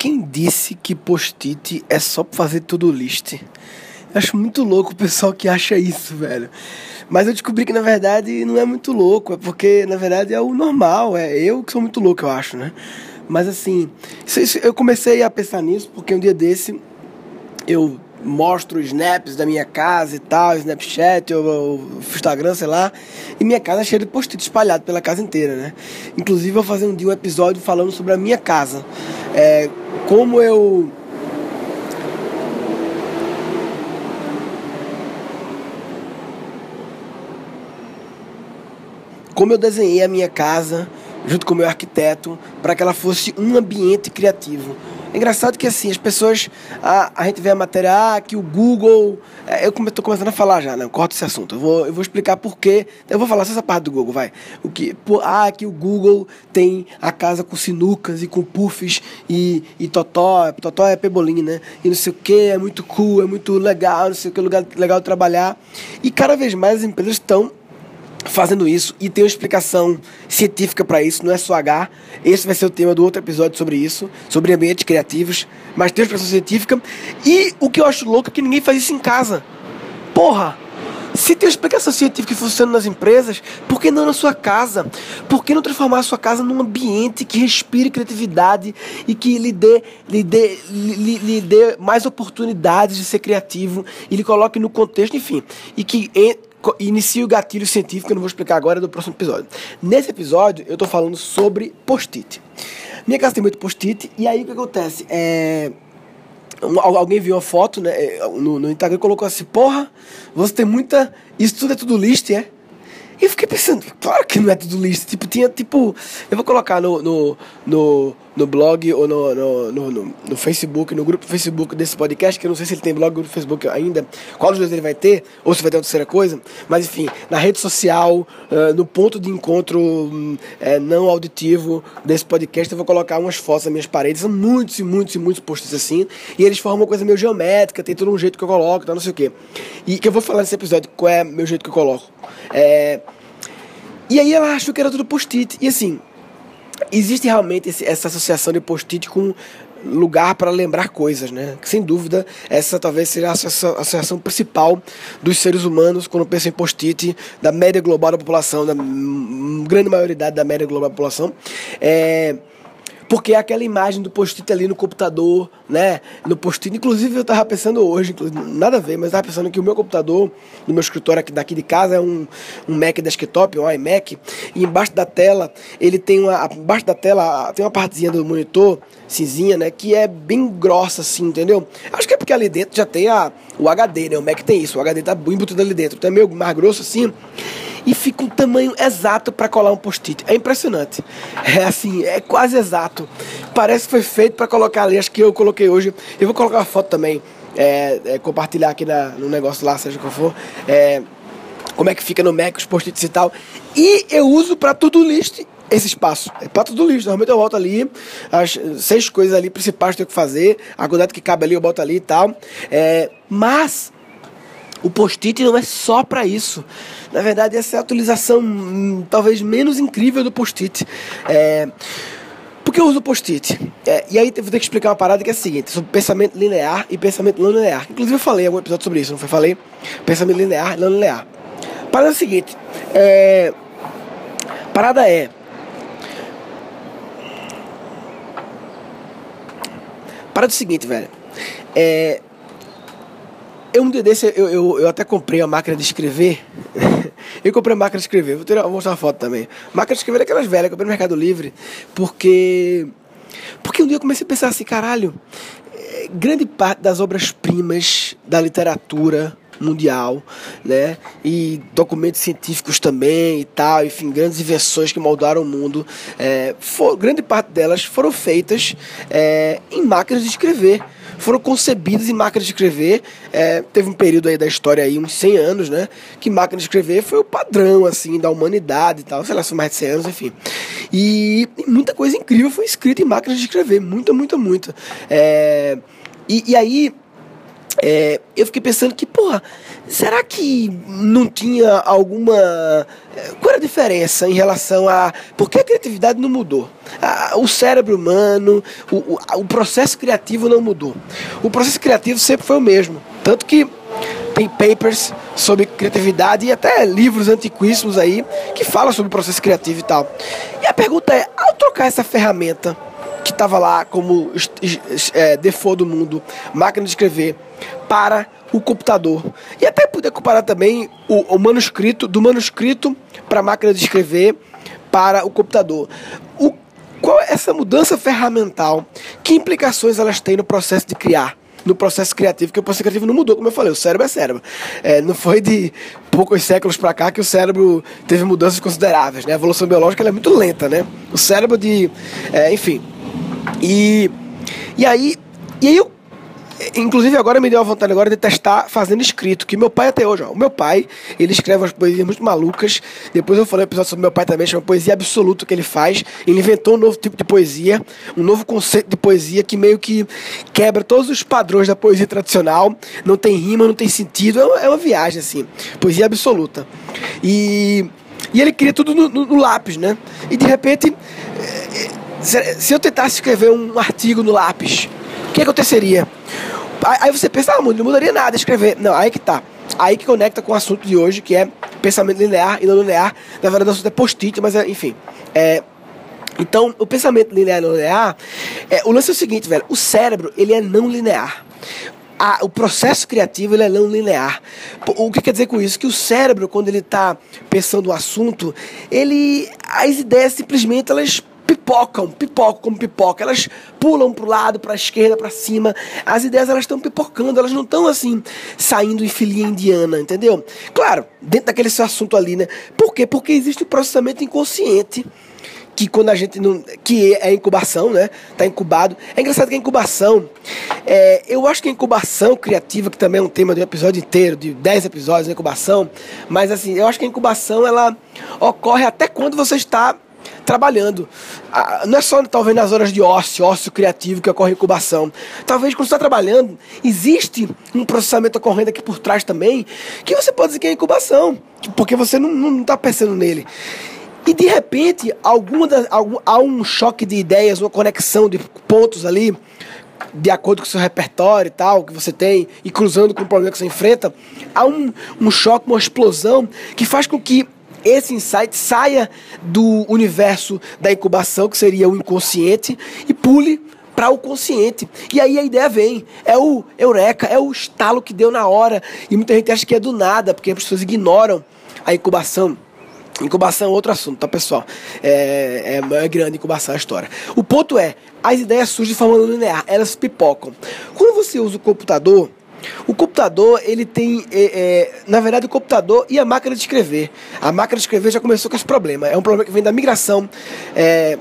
Quem disse que post-it é só pra fazer tudo list? Eu acho muito louco o pessoal que acha isso, velho. Mas eu descobri que na verdade não é muito louco, é porque na verdade é o normal, é eu que sou muito louco, eu acho, né? Mas assim, isso, isso, eu comecei a pensar nisso porque um dia desse eu mostro snaps da minha casa e tal, Snapchat ou, ou Instagram, sei lá, e minha casa é cheia de post-it espalhado pela casa inteira, né? Inclusive eu vou fazer um dia um episódio falando sobre a minha casa. É, como eu como eu desenhei a minha casa junto com o meu arquiteto para que ela fosse um ambiente criativo. É engraçado que assim, as pessoas. A, a gente vê a matéria, ah, que o Google. É, eu estou começando a falar já, né? Corta esse assunto. Eu vou, eu vou explicar por quê. Eu vou falar só essa parte do Google, vai. O que, por, ah, que o Google tem a casa com sinucas e com puffs e, e totó. Totó é pebolim, né? E não sei o que, é muito cool, é muito legal, não sei o que, lugar legal trabalhar. E cada vez mais as empresas estão fazendo isso e tem uma explicação científica para isso, não é só H. Esse vai ser o tema do outro episódio sobre isso, sobre ambientes criativos, mas tem uma explicação científica. E o que eu acho louco é que ninguém faz isso em casa. Porra! Se tem uma explicação científica que funciona nas empresas, por que não na sua casa? Por que não transformar a sua casa num ambiente que respire criatividade e que lhe dê, lhe dê, lhe, lhe dê mais oportunidades de ser criativo e lhe coloque no contexto, enfim, e que inicia o gatilho científico, eu não vou explicar agora, é do próximo episódio. Nesse episódio, eu estou falando sobre post-it. Minha casa tem muito post-it, e aí o que acontece? É... Alguém viu uma foto né, é, no, no Instagram e colocou assim: Porra, você tem muita. Isso tudo é tudo list, é? E eu fiquei pensando, claro que não é tudo list. Tipo, tinha tipo. Eu vou colocar no, no, no, no blog ou no, no, no, no, Facebook, no grupo Facebook desse podcast, que eu não sei se ele tem blog ou Facebook ainda, qual dos dois ele vai ter, ou se vai ter uma terceira coisa. Mas enfim, na rede social, uh, no ponto de encontro uh, não auditivo desse podcast, eu vou colocar umas fotos nas minhas paredes. São muitos e muitos e muitos posts assim. E eles formam uma coisa meio geométrica, tem todo um jeito que eu coloco, tá, não sei o quê. E que eu vou falar nesse episódio qual é meu jeito que eu coloco. É, e aí ela achou que era tudo post-it. E assim, existe realmente esse, essa associação de post-it com lugar para lembrar coisas, né? Sem dúvida, essa talvez seja a associação principal dos seres humanos quando pensam em post-it, da média global da população, da grande maioridade da média global da população. É, porque é aquela imagem do post-it ali no computador, né? No post-it. Inclusive, eu tava pensando hoje, nada a ver, mas tava pensando que o meu computador, no meu escritório aqui daqui de casa, é um, um Mac desktop, um iMac. E embaixo da tela, ele tem uma. Embaixo da tela tem uma partezinha do monitor, cinzinha, né? Que é bem grossa, assim, entendeu? Acho que é porque ali dentro já tem a, o HD, né? O Mac tem isso, o HD tá embutido ali dentro. Então é meio mais grosso assim e fica um tamanho exato para colar um post-it. É impressionante. É assim, é quase exato. Parece que foi feito para colocar ali. Acho que eu coloquei hoje. Eu vou colocar uma foto também, é, é, compartilhar aqui na, no negócio lá, seja qual for. É, como é que fica no Mac os post-its e tal. E eu uso para tudo list esse espaço. É para tudo list. Normalmente eu volto ali, as seis coisas ali principais que eu tenho que fazer, a quantidade que cabe ali eu boto ali e tal. É, mas o post-it não é só para isso. Na verdade, essa é a utilização hum, talvez menos incrível do post-it. É... Por que eu uso post-it? É, e aí vou ter que explicar uma parada que é a seguinte, sobre pensamento linear e pensamento não linear. Inclusive eu falei em algum episódio sobre isso, não foi? Falei pensamento linear e não linear. Parada é a seguinte, é... parada é... Parada é o seguinte, velho. É, eu, um dia desse, eu, eu, eu até comprei a máquina de escrever. eu comprei a máquina de escrever. Vou, ter, vou mostrar uma foto também. Máquina de escrever é aquelas velhas, eu comprei no Mercado Livre. Porque. Porque um dia eu comecei a pensar assim, caralho. É, grande parte das obras-primas da literatura mundial, né? E documentos científicos também e tal, enfim, grandes invenções que moldaram o mundo. É, for, grande parte delas foram feitas é, em máquinas de escrever foram concebidas em máquinas de escrever. É, teve um período aí da história aí, uns 100 anos, né? Que máquina de escrever foi o padrão, assim, da humanidade e tal. Sei lá, são mais de 100 anos, enfim. E, e muita coisa incrível foi escrita em máquinas de escrever. Muita, muita, muita. É, e, e aí é, eu fiquei pensando que, porra, será que não tinha alguma. É, qual era a diferença em relação a. Por que a criatividade não mudou? A, o cérebro humano, o, o, o processo criativo não mudou. O processo criativo sempre foi o mesmo. Tanto que tem papers sobre criatividade e até livros antiquíssimos aí que falam sobre o processo criativo e tal. E a pergunta é: ao trocar essa ferramenta que estava lá como é, default do mundo, máquina de escrever, para o computador. E até poder comparar também o, o manuscrito, do manuscrito para a máquina de escrever para o computador. O, qual é essa mudança ferramental? Que implicações elas têm no processo de criar? no processo criativo, que o processo criativo não mudou, como eu falei, o cérebro é cérebro. É, não foi de poucos séculos para cá que o cérebro teve mudanças consideráveis, né? A evolução biológica é muito lenta, né? O cérebro de... É, enfim. E, e aí... E aí eu Inclusive agora me deu a vontade agora de testar fazendo escrito, que meu pai até hoje, ó, o meu pai, ele escreve umas poesias muito malucas. Depois eu falei um episódio sobre meu pai também, chama poesia absoluta que ele faz. Ele inventou um novo tipo de poesia, um novo conceito de poesia que meio que quebra todos os padrões da poesia tradicional. Não tem rima, não tem sentido, é uma, é uma viagem assim. Poesia absoluta. E e ele cria tudo no, no, no lápis, né? E de repente, eh, eh, se eu tentasse escrever um artigo no lápis, o que aconteceria? Aí você pensa, ah, não mudaria nada escrever. Não, aí que tá. Aí que conecta com o assunto de hoje, que é pensamento linear e não linear. Na verdade, o assunto é post-it, mas é, enfim. É, então, o pensamento linear e não linear, é, o lance é o seguinte, velho. O cérebro, ele é não linear. A, o processo criativo ele é não linear. O que quer dizer com isso? Que o cérebro, quando ele está pensando o assunto, ele as ideias simplesmente elas pipocam, pipocam como pipoca. Elas pulam para o lado, para a esquerda, para cima. As ideias elas estão pipocando, elas não estão assim saindo em filinha indiana, entendeu? Claro, dentro daquele seu assunto ali, né? Por quê? Porque existe o processamento inconsciente que quando a gente não. que é incubação, né? Tá incubado. É engraçado que a incubação. É, eu acho que a incubação criativa, que também é um tema de um episódio inteiro, de 10 episódios de incubação, mas assim, eu acho que a incubação ela ocorre até quando você está trabalhando. Ah, não é só talvez nas horas de ócio, ócio criativo que ocorre incubação. Talvez quando você está trabalhando, existe um processamento ocorrendo aqui por trás também, que você pode dizer que é incubação, porque você não está pensando nele. E de repente, alguma algum, há um choque de ideias, uma conexão de pontos ali, de acordo com o seu repertório e tal, que você tem, e cruzando com o problema que você enfrenta, há um, um choque, uma explosão que faz com que esse insight saia do universo da incubação, que seria o inconsciente, e pule para o consciente. E aí a ideia vem. É o eureka, é o estalo que deu na hora. E muita gente acha que é do nada, porque as pessoas ignoram a incubação. Incubação é outro assunto, tá, pessoal? É, é, é grande incubação a história. O ponto é, as ideias surgem de forma linear, elas pipocam. Quando você usa o computador, o computador, ele tem, é, é, na verdade, o computador e a máquina de escrever. A máquina de escrever já começou com esse problema. É um problema que vem da migração é,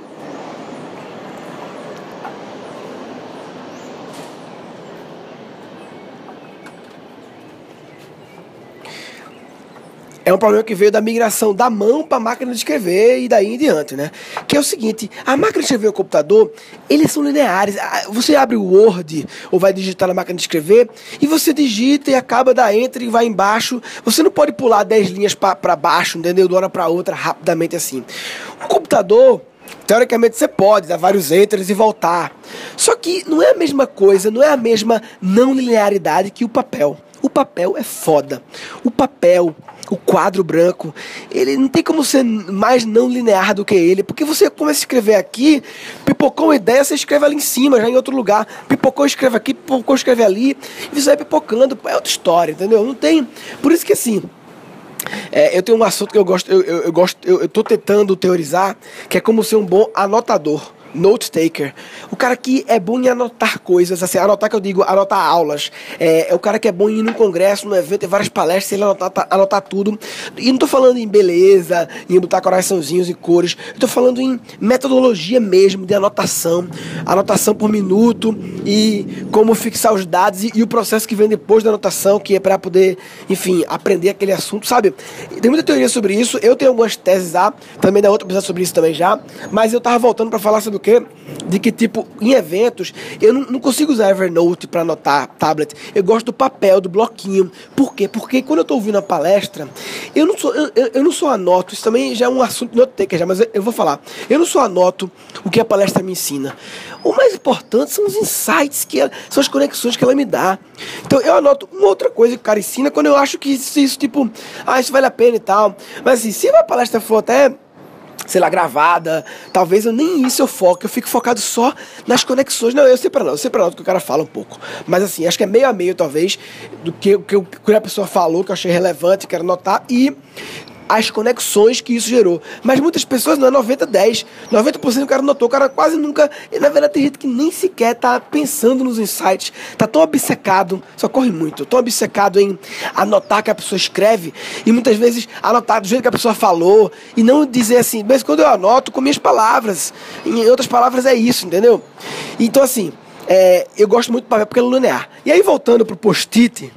é um problema que veio da migração da mão para a máquina de escrever e daí em diante, né? Que é o seguinte, a máquina de escrever e o computador, eles são lineares. Você abre o Word ou vai digitar na máquina de escrever e você digita e acaba da enter e vai embaixo. Você não pode pular 10 linhas para baixo, entendeu? De uma hora para outra, rapidamente assim. O computador, Teoricamente você pode dar vários enters e voltar. Só que não é a mesma coisa, não é a mesma não linearidade que o papel. O papel é foda. O papel o quadro branco, ele não tem como ser mais não linear do que ele, porque você começa a escrever aqui, pipocou uma ideia, você escreve ali em cima, já em outro lugar, pipocou, escreve aqui, pipocou, escreve ali, e você vai pipocando, é outra história, entendeu? Não tem. Por isso que assim. É, eu tenho um assunto que eu gosto, eu, eu, eu gosto, eu, eu tô tentando teorizar, que é como ser um bom anotador note taker. O cara que é bom em anotar coisas, assim, anotar que eu digo, anotar aulas. É, é o cara que é bom em ir num congresso, num evento, ter várias palestras, ele anotar, tá, anotar tudo. E não tô falando em beleza, em botar coraçãozinhos e cores. Eu tô falando em metodologia mesmo, de anotação. Anotação por minuto e como fixar os dados e, e o processo que vem depois da anotação, que é para poder, enfim, aprender aquele assunto, sabe? Tem muita teoria sobre isso. Eu tenho algumas teses lá, também da outra episódio sobre isso também já. Mas eu tava voltando para falar sobre o quê? De que, tipo, em eventos, eu não, não consigo usar Evernote para anotar tablet. Eu gosto do papel, do bloquinho. Por quê? Porque quando eu estou ouvindo a palestra, eu não sou, eu, eu não só anoto, isso também já é um assunto noteca já, mas eu, eu vou falar. Eu não só anoto o que a palestra me ensina. O mais importante são os insights, que ela, são as conexões que ela me dá. Então eu anoto uma outra coisa que o cara ensina quando eu acho que isso, isso tipo, ah, isso vale a pena e tal. Mas assim, se a palestra for até sei lá, gravada. Talvez eu nem isso eu foque, eu fico focado só nas conexões. Não, eu sei para não, eu sei para não que o cara fala um pouco. Mas assim, acho que é meio a meio, talvez, do que, que, que a pessoa falou, que eu achei relevante, quero notar, e as conexões que isso gerou. Mas muitas pessoas não é 90, 10. 90% do cara notou, o cara quase nunca. E, na verdade, tem gente que nem sequer tá pensando nos insights, tá tão obcecado, só corre muito, tão obcecado em anotar que a pessoa escreve e muitas vezes anotar do jeito que a pessoa falou e não dizer assim, mas quando eu anoto com minhas palavras. Em outras palavras, é isso, entendeu? Então, assim, é, eu gosto muito do papel porque é linear. E aí, voltando pro post-it.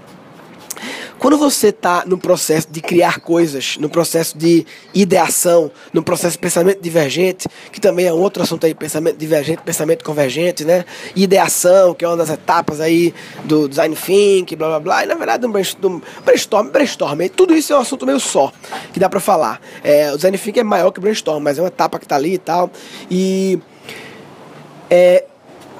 Quando você está no processo de criar coisas, no processo de ideação, no processo de pensamento divergente, que também é outro assunto aí, pensamento divergente, pensamento convergente, né? Ideação, que é uma das etapas aí do design thinking, blá blá blá, e na verdade um brainstorm, brainstorm, tudo isso é um assunto meio só, que dá para falar. É, o design thinking é maior que o brainstorm, mas é uma etapa que está ali e tal. E é,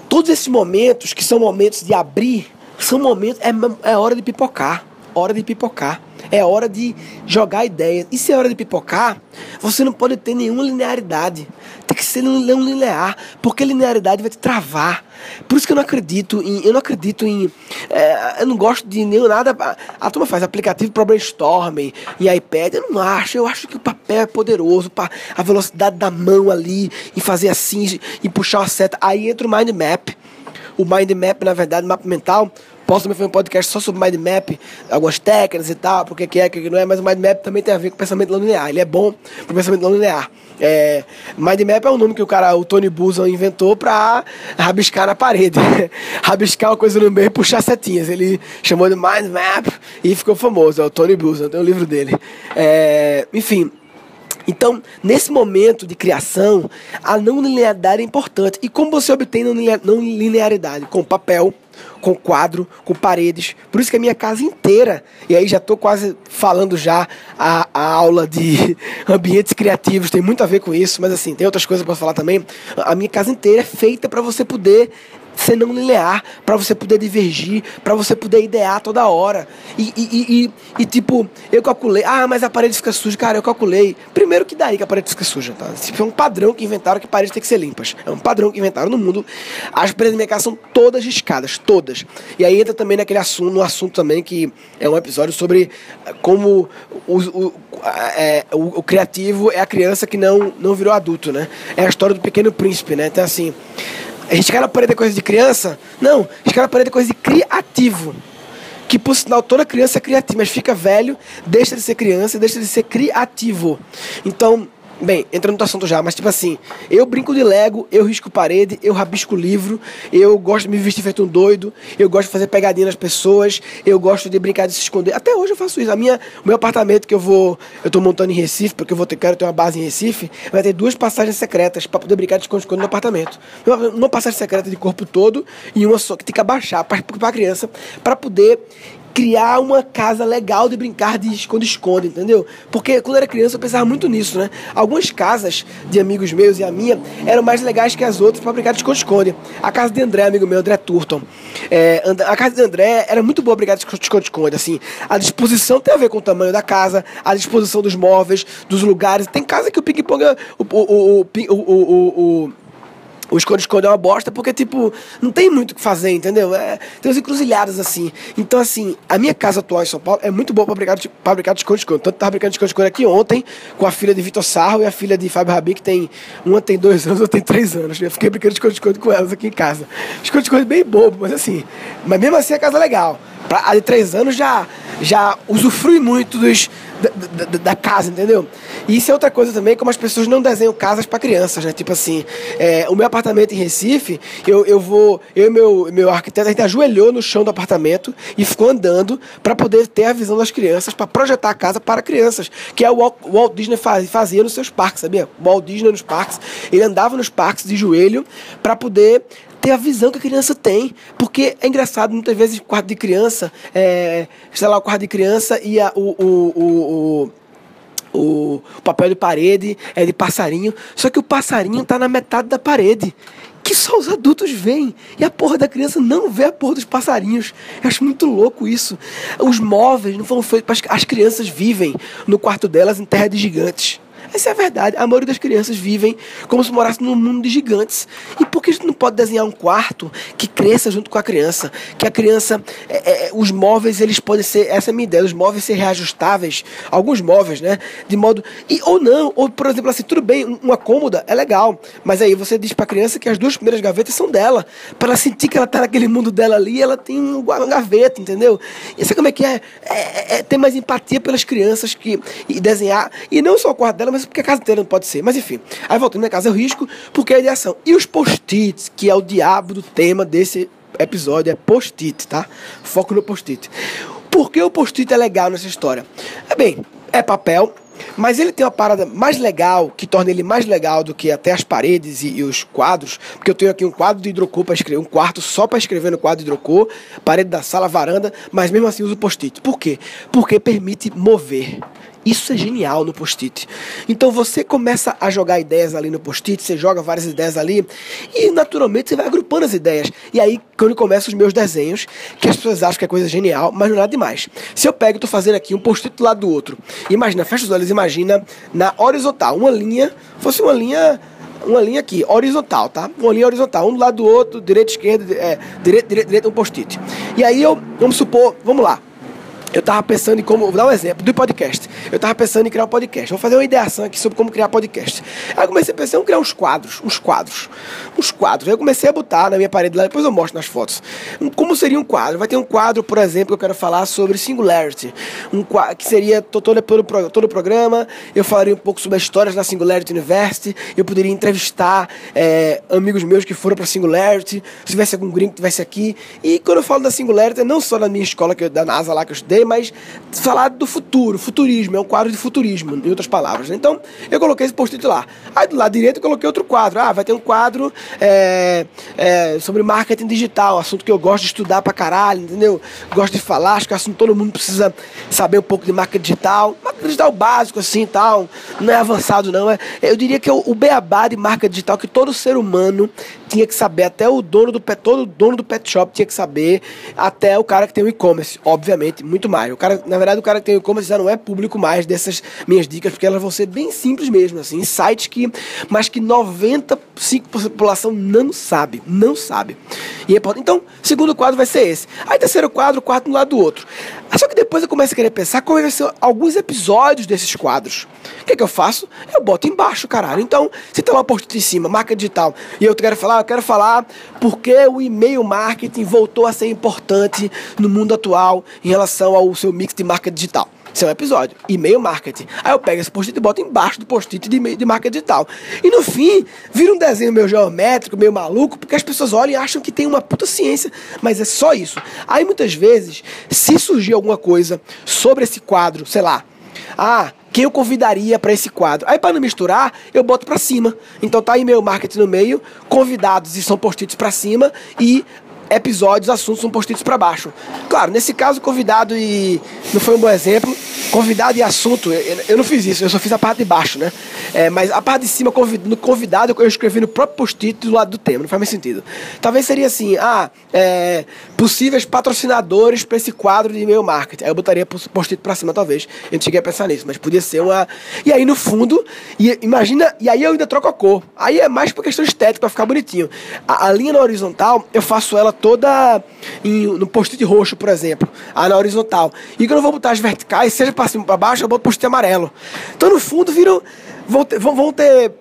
todos esses momentos, que são momentos de abrir, são momentos, é, é hora de pipocar hora de pipocar. É hora de jogar ideias. E se é hora de pipocar, você não pode ter nenhuma linearidade. Tem que ser um linear, porque linearidade vai te travar. Por isso que eu não acredito em. Eu não acredito em. É, eu não gosto de nenhum nada. A turma faz aplicativo para brainstorming e iPad. Eu não acho. Eu acho que o papel é poderoso. A velocidade da mão ali, e fazer assim, e puxar uma seta. Aí entra o mind map. O mind map, na verdade, o mapa mental, Posso também fazer um podcast só sobre mind map, algumas técnicas e tal, porque que é, que não é, mas o mind map também tem a ver com o pensamento não linear. Ele é bom para o pensamento não linear. É, mind map é um nome que o cara, o Tony Buzan, inventou para rabiscar na parede. rabiscar uma coisa no meio e puxar setinhas. Ele chamou de mind map e ficou famoso. É o Tony Buzan, tem o um livro dele. É, enfim, então, nesse momento de criação, a não linearidade é importante. E como você obtém não linearidade? Com papel, com quadro, com paredes. Por isso que a minha casa inteira, e aí já estou quase falando já a, a aula de ambientes criativos, tem muito a ver com isso, mas assim, tem outras coisas posso falar também. A minha casa inteira é feita para você poder ser não linear, para você poder divergir, para você poder idear toda hora. E, e, e, e, tipo, eu calculei, ah, mas a parede fica suja. Cara, eu calculei. Primeiro que daí que a parede fica suja, tá? Tipo, é um padrão que inventaram que paredes tem que ser limpas. É um padrão que inventaram no mundo. As paredes casa são todas riscadas, todas. E aí entra também naquele assunto, no assunto também que é um episódio sobre como o, o, é, o, o criativo é a criança que não, não virou adulto, né? É a história do pequeno príncipe, né? Então assim a gente quer na parede coisa de criança? Não, a gente quer na parede coisa de criativo. Que por sinal toda criança é criativa, mas fica velho, deixa de ser criança e deixa de ser criativo. Então, Bem, entrando no assunto já, mas tipo assim, eu brinco de Lego, eu risco parede, eu rabisco livro, eu gosto de me vestir feito um doido, eu gosto de fazer pegadinha nas pessoas, eu gosto de brincar de se esconder. Até hoje eu faço isso. A minha, o meu apartamento que eu vou, eu tô montando em Recife, porque eu vou ter, quero ter uma base em Recife, vai ter duas passagens secretas para poder brincar de esconde-esconde no apartamento. Uma, uma, passagem secreta de corpo todo e uma só que tem que abaixar para criança, para poder criar uma casa legal de brincar de esconde-esconde, entendeu? Porque quando era criança eu pensava muito nisso, né? Algumas casas de amigos meus e a minha eram mais legais que as outras para brincar de esconde-esconde. A casa de André, amigo meu, André Turton. É, a casa de André era muito boa brincar de esconde-esconde, assim. A disposição tem a ver com o tamanho da casa, a disposição dos móveis, dos lugares. Tem casa que o ping-pong, o, o, o, o, o esconde-esconde é uma bosta porque, tipo, não tem muito o que fazer, entendeu? É, tem uns encruzilhadas assim. Então, assim, a minha casa atual em São Paulo é muito boa pra brincar de, pra brincar de esconde-esconde. Tanto tava brincando de esconde-esconde aqui ontem com a filha de Vitor Sarro e a filha de Fábio Rabi, que tem. Uma tem dois anos, outra tem três anos. Eu fiquei brincando de esconde-esconde com elas aqui em casa. Esconde-esconde bem bobo, mas assim. Mas mesmo assim a casa é legal. Pra, a de três anos já, já usufrui muito dos, da, da, da, casa, entendeu? E isso é outra coisa também, como as pessoas não desenham casas para crianças, né? Tipo assim, é, o meu apartamento em Recife, eu, eu vou, eu e meu, meu arquiteto, a gente ajoelhou no chão do apartamento e ficou andando para poder ter a visão das crianças, para projetar a casa para crianças, que é o Walt, Walt Disney faz, fazia nos seus parques, sabia? O Walt Disney nos parques, ele andava nos parques de joelho para poder ter a visão que a criança tem. Porque é engraçado, muitas vezes, quarto de criança, é, sei lá, o quarto de criança e a, o, o, o, o, o papel de parede é de passarinho. Só que o passarinho está na metade da parede que só os adultos veem. E a porra da criança não vê a porra dos passarinhos. Eu acho muito louco isso. Os móveis não foram feitos para as crianças vivem no quarto delas em terra de gigantes. Essa é a verdade. A maioria das crianças vivem como se morassem num mundo de gigantes. E por que a gente não pode desenhar um quarto que cresça junto com a criança? Que a criança. É, é, os móveis, eles podem ser. Essa é a minha ideia. Os móveis ser reajustáveis. Alguns móveis, né? De modo. E, ou não. Ou, por exemplo, assim, tudo bem, uma cômoda é legal. Mas aí você diz pra criança que as duas primeiras gavetas são dela. Para ela sentir que ela tá naquele mundo dela ali, ela tem uma gaveta, entendeu? E sabe como é que é? É, é, é ter mais empatia pelas crianças que, e desenhar. E não só o quarto dela, mas porque a casa inteira não pode ser. Mas enfim. Aí voltando, minha casa é o risco, porque é a ideação. E os post-its, que é o diabo do tema desse episódio, é post-it, tá? Foco no post-it. Por que o post-it é legal nessa história? É bem, é papel, mas ele tem uma parada mais legal, que torna ele mais legal do que até as paredes e, e os quadros, porque eu tenho aqui um quadro de hidrocor para escrever, um quarto só para escrever no quadro de hidrocor, parede da sala, varanda, mas mesmo assim uso post-it. Por quê? Porque permite mover. Isso é genial no post-it. Então você começa a jogar ideias ali no post-it, você joga várias ideias ali e naturalmente você vai agrupando as ideias. E aí quando começam os meus desenhos, que as pessoas acham que é coisa genial, mas não é nada demais. Se eu pego e tô fazendo aqui um post-it do lado do outro, imagina, fecha os olhos, imagina na horizontal, uma linha, fosse uma linha uma linha aqui, horizontal, tá? Uma linha horizontal, um do lado do outro, direita, esquerda, é, direita, direita, direita, um post-it. E aí eu, vamos supor, vamos lá, eu tava pensando em como. Vou dar um exemplo do podcast. Eu tava pensando em criar um podcast. Vou fazer uma ideação aqui sobre como criar podcast. Aí eu comecei a pensar em criar uns quadros. Uns quadros. Uns quadros. Aí eu comecei a botar na minha parede lá, depois eu mostro nas fotos. Como seria um quadro? Vai ter um quadro, por exemplo, que eu quero falar sobre Singularity. Um quadro que seria todo, todo, todo o programa. Eu falaria um pouco sobre as histórias da Singularity University. Eu poderia entrevistar é, amigos meus que foram para Singularity. Se tivesse algum gringo que estivesse aqui. E quando eu falo da Singularity, não só na minha escola que eu, da NASA lá que eu estudei, mas falar do futuro, futurismo, é um quadro de futurismo, em outras palavras. Né? Então, eu coloquei esse post-it lá. Aí do lado direito eu coloquei outro quadro. Ah, vai ter um quadro é, é, sobre marketing digital, assunto que eu gosto de estudar pra caralho, entendeu? Gosto de falar, acho que é assunto todo mundo precisa saber um pouco de marketing digital. Marketing digital básico, assim, tal. Não é avançado, não. É, eu diria que é o, o beabá de marketing digital que todo ser humano tinha que saber, até o dono do pet, todo dono do pet shop tinha que saber, até o cara que tem o e-commerce, obviamente, muito mais. O cara, na verdade, o cara que tem e-commerce já não é público mais dessas minhas dicas, porque elas vão ser bem simples mesmo, assim, sites que, mas que 95% da população não sabe, não sabe. E é, então, segundo quadro vai ser esse. Aí terceiro quadro, quarto um lado do outro. Só que depois eu começo a querer pensar como vai ser alguns episódios desses quadros. O que, é que eu faço? Eu boto embaixo, caralho. Então, se tem uma post em cima, marca digital, e eu quero falar, eu quero falar porque o e-mail marketing voltou a ser importante no mundo atual em relação ao seu mix de marca digital. Esse é episódio. E-mail marketing. Aí eu pego esse post-it e boto embaixo do post-it de, de marca digital. E no fim, vira um desenho meio geométrico, meio maluco, porque as pessoas olham e acham que tem uma puta ciência. Mas é só isso. Aí muitas vezes, se surgir alguma coisa sobre esse quadro, sei lá, ah, quem eu convidaria para esse quadro. Aí, para não misturar, eu boto para cima. Então, tá e-mail marketing no meio, convidados e são post-its para cima e episódios, assuntos são post-its para baixo. Claro, nesse caso, convidado e. Não foi um bom exemplo. Convidado e assunto, eu não fiz isso, eu só fiz a parte de baixo, né? É, mas a parte de cima, no convidado, eu escrevi no próprio post-it do lado do tema, não faz mais sentido. Talvez seria assim: ah, é, possíveis patrocinadores para esse quadro de e-mail marketing. Aí eu botaria post-it para cima, talvez. Eu não cheguei a pensar nisso, mas podia ser uma. E aí no fundo, e, imagina, e aí eu ainda troco a cor. Aí é mais por questão estética, para ficar bonitinho. A, a linha na horizontal, eu faço ela toda em, no post-it roxo, por exemplo, a na horizontal. E quando eu vou botar as verticais, seja para cima para baixo, eu boto post-it amarelo. Então no fundo viram vão ter, vão ter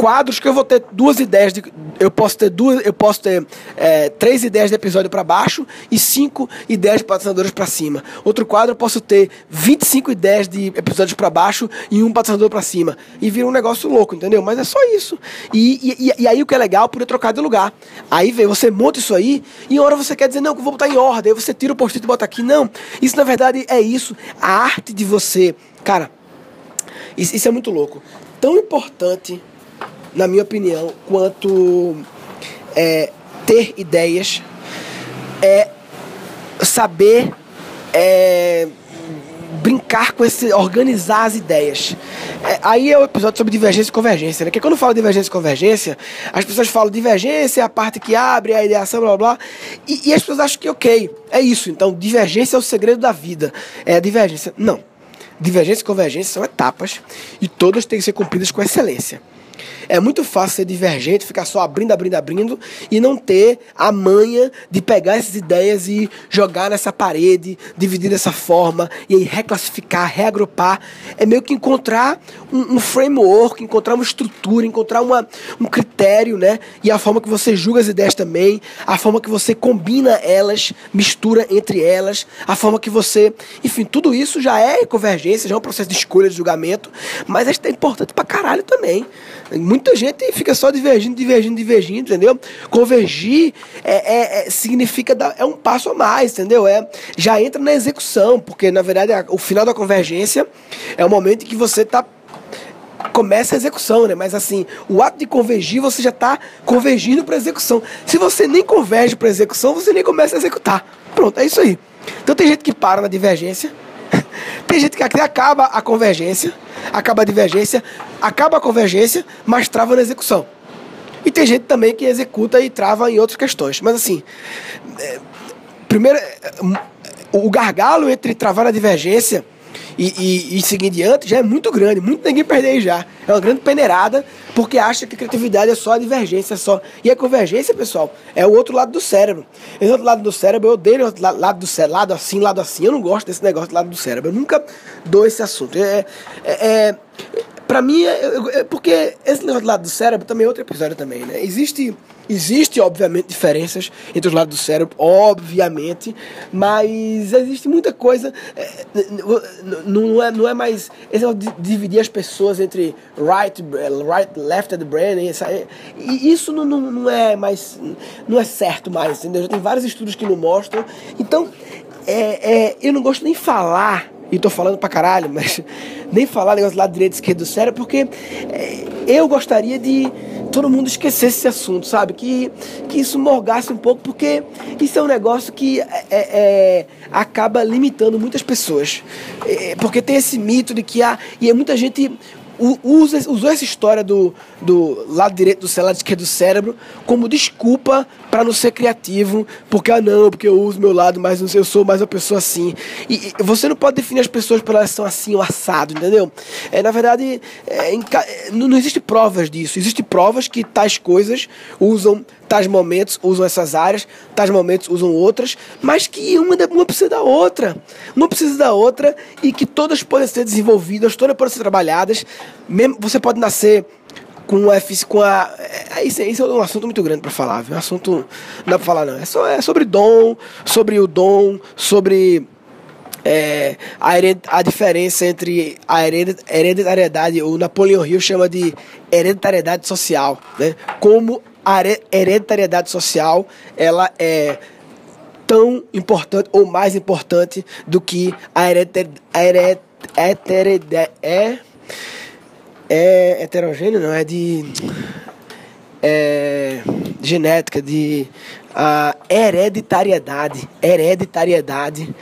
quadros que eu vou ter duas ideias de, eu posso ter duas eu posso ter é, três ideias de episódio para baixo e cinco ideias de patrocinadores para cima. Outro quadro eu posso ter 25 ideias de episódios para baixo e um patrocinador para cima. E vira um negócio louco entendeu? Mas é só isso. E, e, e aí o que é legal poder trocar de lugar. Aí vem você monta isso aí e uma hora você quer dizer não que eu vou botar em ordem. Aí você tira o post-it e bota aqui. Não. Isso na verdade é isso. A arte de você cara isso, isso é muito louco. Tão importante na minha opinião, quanto é, ter ideias, é saber é, brincar com esse, organizar as ideias. É, aí é o episódio sobre divergência e convergência, né? Porque quando eu falo divergência e convergência, as pessoas falam divergência é a parte que abre a ideação, blá blá, blá e, e as pessoas acham que ok, é isso. Então, divergência é o segredo da vida. É a divergência. Não. Divergência e convergência são etapas e todas têm que ser cumpridas com excelência. É muito fácil ser divergente, ficar só abrindo, abrindo, abrindo e não ter a manha de pegar essas ideias e jogar nessa parede, dividir dessa forma e aí reclassificar, reagrupar. É meio que encontrar um, um framework, encontrar uma estrutura, encontrar uma, um critério, né? E a forma que você julga as ideias também, a forma que você combina elas, mistura entre elas, a forma que você. Enfim, tudo isso já é convergência, já é um processo de escolha, de julgamento, mas é importante pra caralho também. Muita gente fica só divergindo, divergindo, divergindo, entendeu? Convergir é, é, é, significa dar, é um passo a mais, entendeu? É, já entra na execução, porque na verdade o final da convergência é o momento em que você está começa a execução, né? Mas assim, o ato de convergir, você já está convergindo para execução. Se você nem converge para execução, você nem começa a executar. Pronto, é isso aí. Então tem gente que para na divergência, tem gente que acaba a convergência, acaba a divergência, acaba a convergência, mas trava na execução. E tem gente também que executa e trava em outras questões. Mas assim, é, primeiro, é, o gargalo entre travar na divergência e, e, e seguir adiante já é muito grande, muito ninguém perder já. É uma grande peneirada, porque acha que criatividade é só a divergência, é só. E a convergência, pessoal, é o outro lado do cérebro. Esse outro lado do cérebro, eu odeio o lado do cérebro, lado assim, lado assim. Eu não gosto desse negócio do lado do cérebro. Eu nunca dou esse assunto. É, é, é Pra mim, é, é, porque esse negócio do lado do cérebro também é outro episódio também, né? Existe, existe, obviamente, diferenças entre os lados do cérebro, obviamente, mas existe muita coisa. É, não, é, não é mais. Esse de dividir as pessoas entre right, right left and brain, essa, e isso não, não, não é mais. Não é certo mais, entendeu? Já tem vários estudos que não mostram. Então, é, é, eu não gosto nem falar e tô falando pra caralho, mas nem falar negócio do lado direito esquerdo do cérebro, porque é, eu gostaria de todo mundo esquecesse esse assunto, sabe? Que, que isso morgasse um pouco, porque isso é um negócio que é, é, acaba limitando muitas pessoas. É, porque tem esse mito de que há. E muita gente usa, usou essa história do, do lado direito do cérebro, lado esquerdo do cérebro, como desculpa para não ser criativo, porque, ah, não, porque eu uso meu lado, mas eu sou mais uma pessoa assim. E, e você não pode definir as pessoas por elas são assim ou assado, entendeu? É, na verdade, é, em, não, não existe provas disso. Existem provas que tais coisas usam tais momentos usam essas áreas, tais momentos usam outras, mas que uma, uma precisa da outra. Uma precisa da outra e que todas podem ser desenvolvidas, todas podem ser trabalhadas. Mesmo, você pode nascer com a com a é, isso, é um assunto muito grande para falar, viu? Um assunto não dá para falar não. É, só, é sobre dom, sobre o dom, sobre é, a, a diferença entre a hereditariedade, o Napoleão Hill chama de hereditariedade social, né? Como a hereditariedade social ela é tão importante ou mais importante do que a hereditariedade é, é heterogêneo, não é de é, genética, de a hereditariedade, hereditariedade,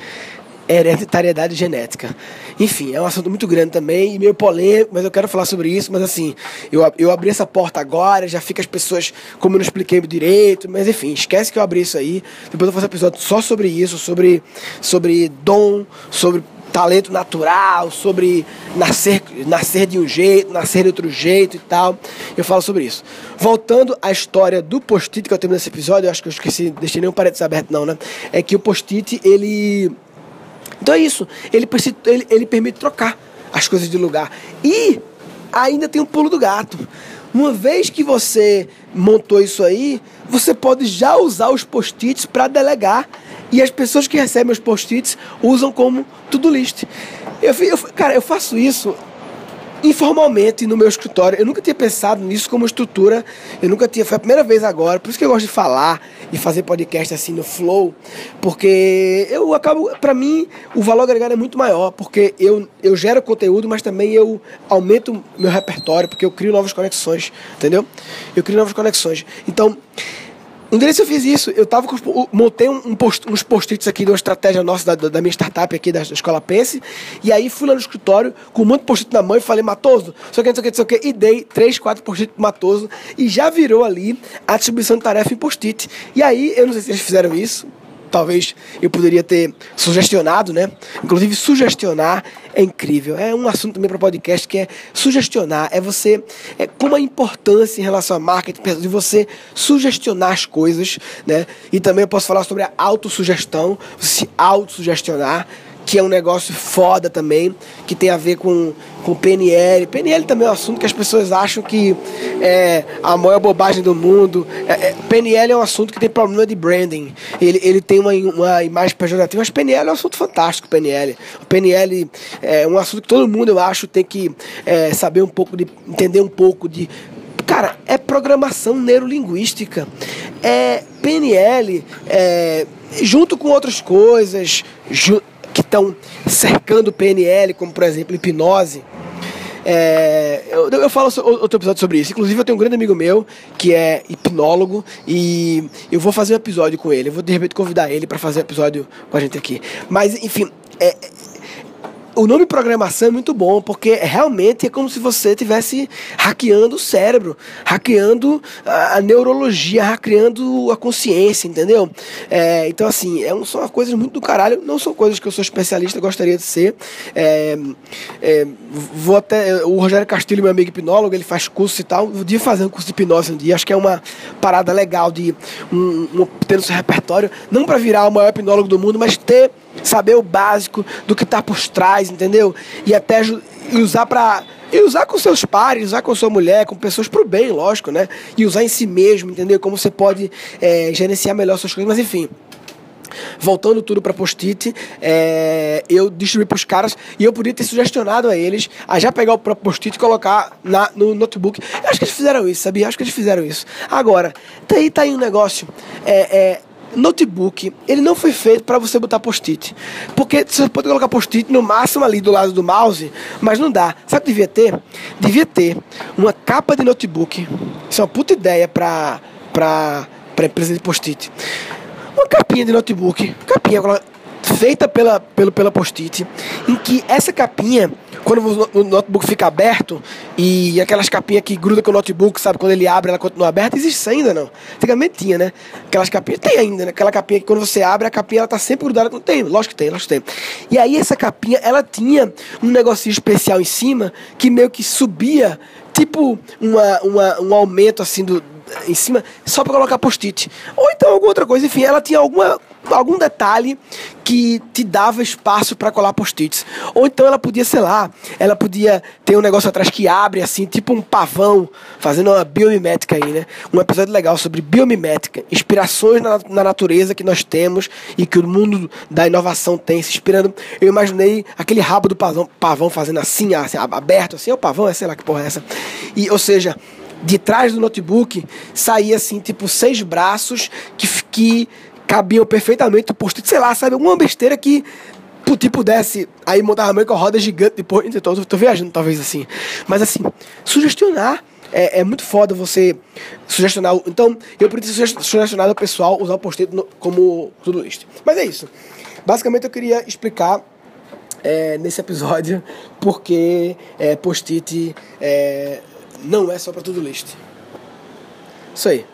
hereditariedade genética. Enfim, é um assunto muito grande também e meio polêmico, mas eu quero falar sobre isso. Mas assim, eu, eu abri essa porta agora, já fica as pessoas, como eu não expliquei direito, mas enfim, esquece que eu abri isso aí. Depois eu fazer um episódio só sobre isso, sobre, sobre dom, sobre talento natural, sobre nascer, nascer de um jeito, nascer de outro jeito e tal. Eu falo sobre isso. Voltando à história do post-it que eu tenho nesse episódio, eu acho que eu esqueci, deixei nenhum parênteses aberto não, né? É que o post-it, ele então é isso. Ele, ele, ele permite trocar as coisas de lugar. E ainda tem um pulo do gato. Uma vez que você montou isso aí, você pode já usar os post-its para delegar. E as pessoas que recebem os post-its usam como to-do list. Eu, eu, cara, eu faço isso informalmente no meu escritório. Eu nunca tinha pensado nisso como estrutura. Eu nunca tinha. Foi a primeira vez agora. Por isso que eu gosto de falar e fazer podcast assim no flow, porque eu acabo, para mim, o valor agregado é muito maior, porque eu, eu gero conteúdo, mas também eu aumento meu repertório, porque eu crio novas conexões, entendeu? Eu crio novas conexões. Então, um deles eu fiz isso, eu tava com, montei um post, uns post-its aqui de uma estratégia nossa da, da minha startup aqui da, Escola Pense, e aí fui lá no escritório com de post-it na mão e falei, Matoso, sei o que, não sei o que, não sei o que, e dei três, quatro post-it pro Matoso, e já virou ali a distribuição de tarefa em post-it. E aí, eu não sei se eles fizeram isso, talvez eu poderia ter sugestionado, né? Inclusive, sugestionar é incrível. É um assunto também para podcast que é sugestionar. É você, é como a importância em relação a marketing, de você sugestionar as coisas, né? E também eu posso falar sobre a autossugestão, se autossugestionar que é um negócio foda também, que tem a ver com, com PNL. PNL também é um assunto que as pessoas acham que é a maior bobagem do mundo. É, é, PNL é um assunto que tem problema de branding. Ele, ele tem uma, uma imagem pejorativa, mas PNL é um assunto fantástico, PNL. O PNL é um assunto que todo mundo, eu acho, tem que é, saber um pouco de. entender um pouco de Cara, é programação neurolinguística. É PNL, é, junto com outras coisas, ju que estão cercando o PNL, como por exemplo hipnose. É, eu, eu, falo outro episódio sobre isso. Inclusive, eu tenho um grande amigo meu que é hipnólogo e eu vou fazer um episódio com ele. Eu vou de repente convidar ele para fazer um episódio com a gente aqui. Mas, enfim, é, o nome programação é muito bom, porque realmente é como se você estivesse hackeando o cérebro, hackeando a, neurologia, hackeando a consciência, entendeu? É, então, assim, é um, são coisas muito do caralho, não são coisas que eu sou especialista, gostaria de ser. É, é, vou até. O Rogério Castilho, meu amigo hipnólogo, ele faz curso e tal. Dia fazer um curso de hipnose um dia, acho que é uma parada legal de um, um, ter no seu repertório, não para virar o maior hipnólogo do mundo, mas ter saber o básico do que está por trás, entendeu? E até e usar para e usar com seus pares, usar com sua mulher, com pessoas pro bem, lógico, né? E usar em si mesmo, entendeu? Como você pode é, gerenciar melhor suas coisas, mas enfim. Voltando tudo para post-it, é, eu distribuí para os caras e eu podia ter sugestionado a eles a já pegar o próprio post-it e colocar na, no notebook. Eu acho que eles fizeram isso, sabia? Eu acho que eles fizeram isso. Agora, tá aí, tá aí um negócio. É, é, notebook, ele não foi feito para você botar post-it. Porque você pode colocar post-it no máximo ali do lado do mouse, mas não dá. Sabe o que devia ter? Devia ter uma capa de notebook. Isso é uma puta ideia para para empresa de post-it. Uma capinha de notebook, capinha feita pela, pelo, pela post-it, em que essa capinha, quando o notebook fica aberto, e aquelas capinhas que grudam com o notebook, sabe, quando ele abre, ela continua aberta, existe ainda não. Antigamente tinha, né? Aquelas capinhas, tem ainda, né? Aquela capinha que quando você abre, a capinha ela tá sempre grudada com. Tem, lógico que tem, lógico que tem. E aí essa capinha, ela tinha um negocinho especial em cima, que meio que subia, tipo uma, uma, um aumento assim do em cima só para colocar post-it. Ou então alguma outra coisa, enfim, ela tinha alguma, algum detalhe que te dava espaço para colar post-its. Ou então ela podia, sei lá, ela podia ter um negócio atrás que abre assim, tipo um pavão, fazendo uma biomimética aí, né? Um episódio legal sobre biomimética, inspirações na, na natureza que nós temos e que o mundo da inovação tem, se inspirando. Eu imaginei aquele rabo do pavão, pavão fazendo assim, assim aberto, assim, é o pavão, é sei lá que porra é essa. E, ou seja, de trás do notebook saía assim, tipo, seis braços que, que cabiam perfeitamente o post sei lá, sabe? Alguma besteira que tipo, pudesse aí montar uma com a roda gigante depois. Então, tô, tô viajando, talvez assim. Mas assim, sugestionar. É, é, muito foda você sugestionar. Então, eu podia ter sugestionado o pessoal usar o post-it como tudo isso. Mas é isso. Basicamente, eu queria explicar é, nesse episódio porque é, post-it é, não é só para tudo list. Isso aí.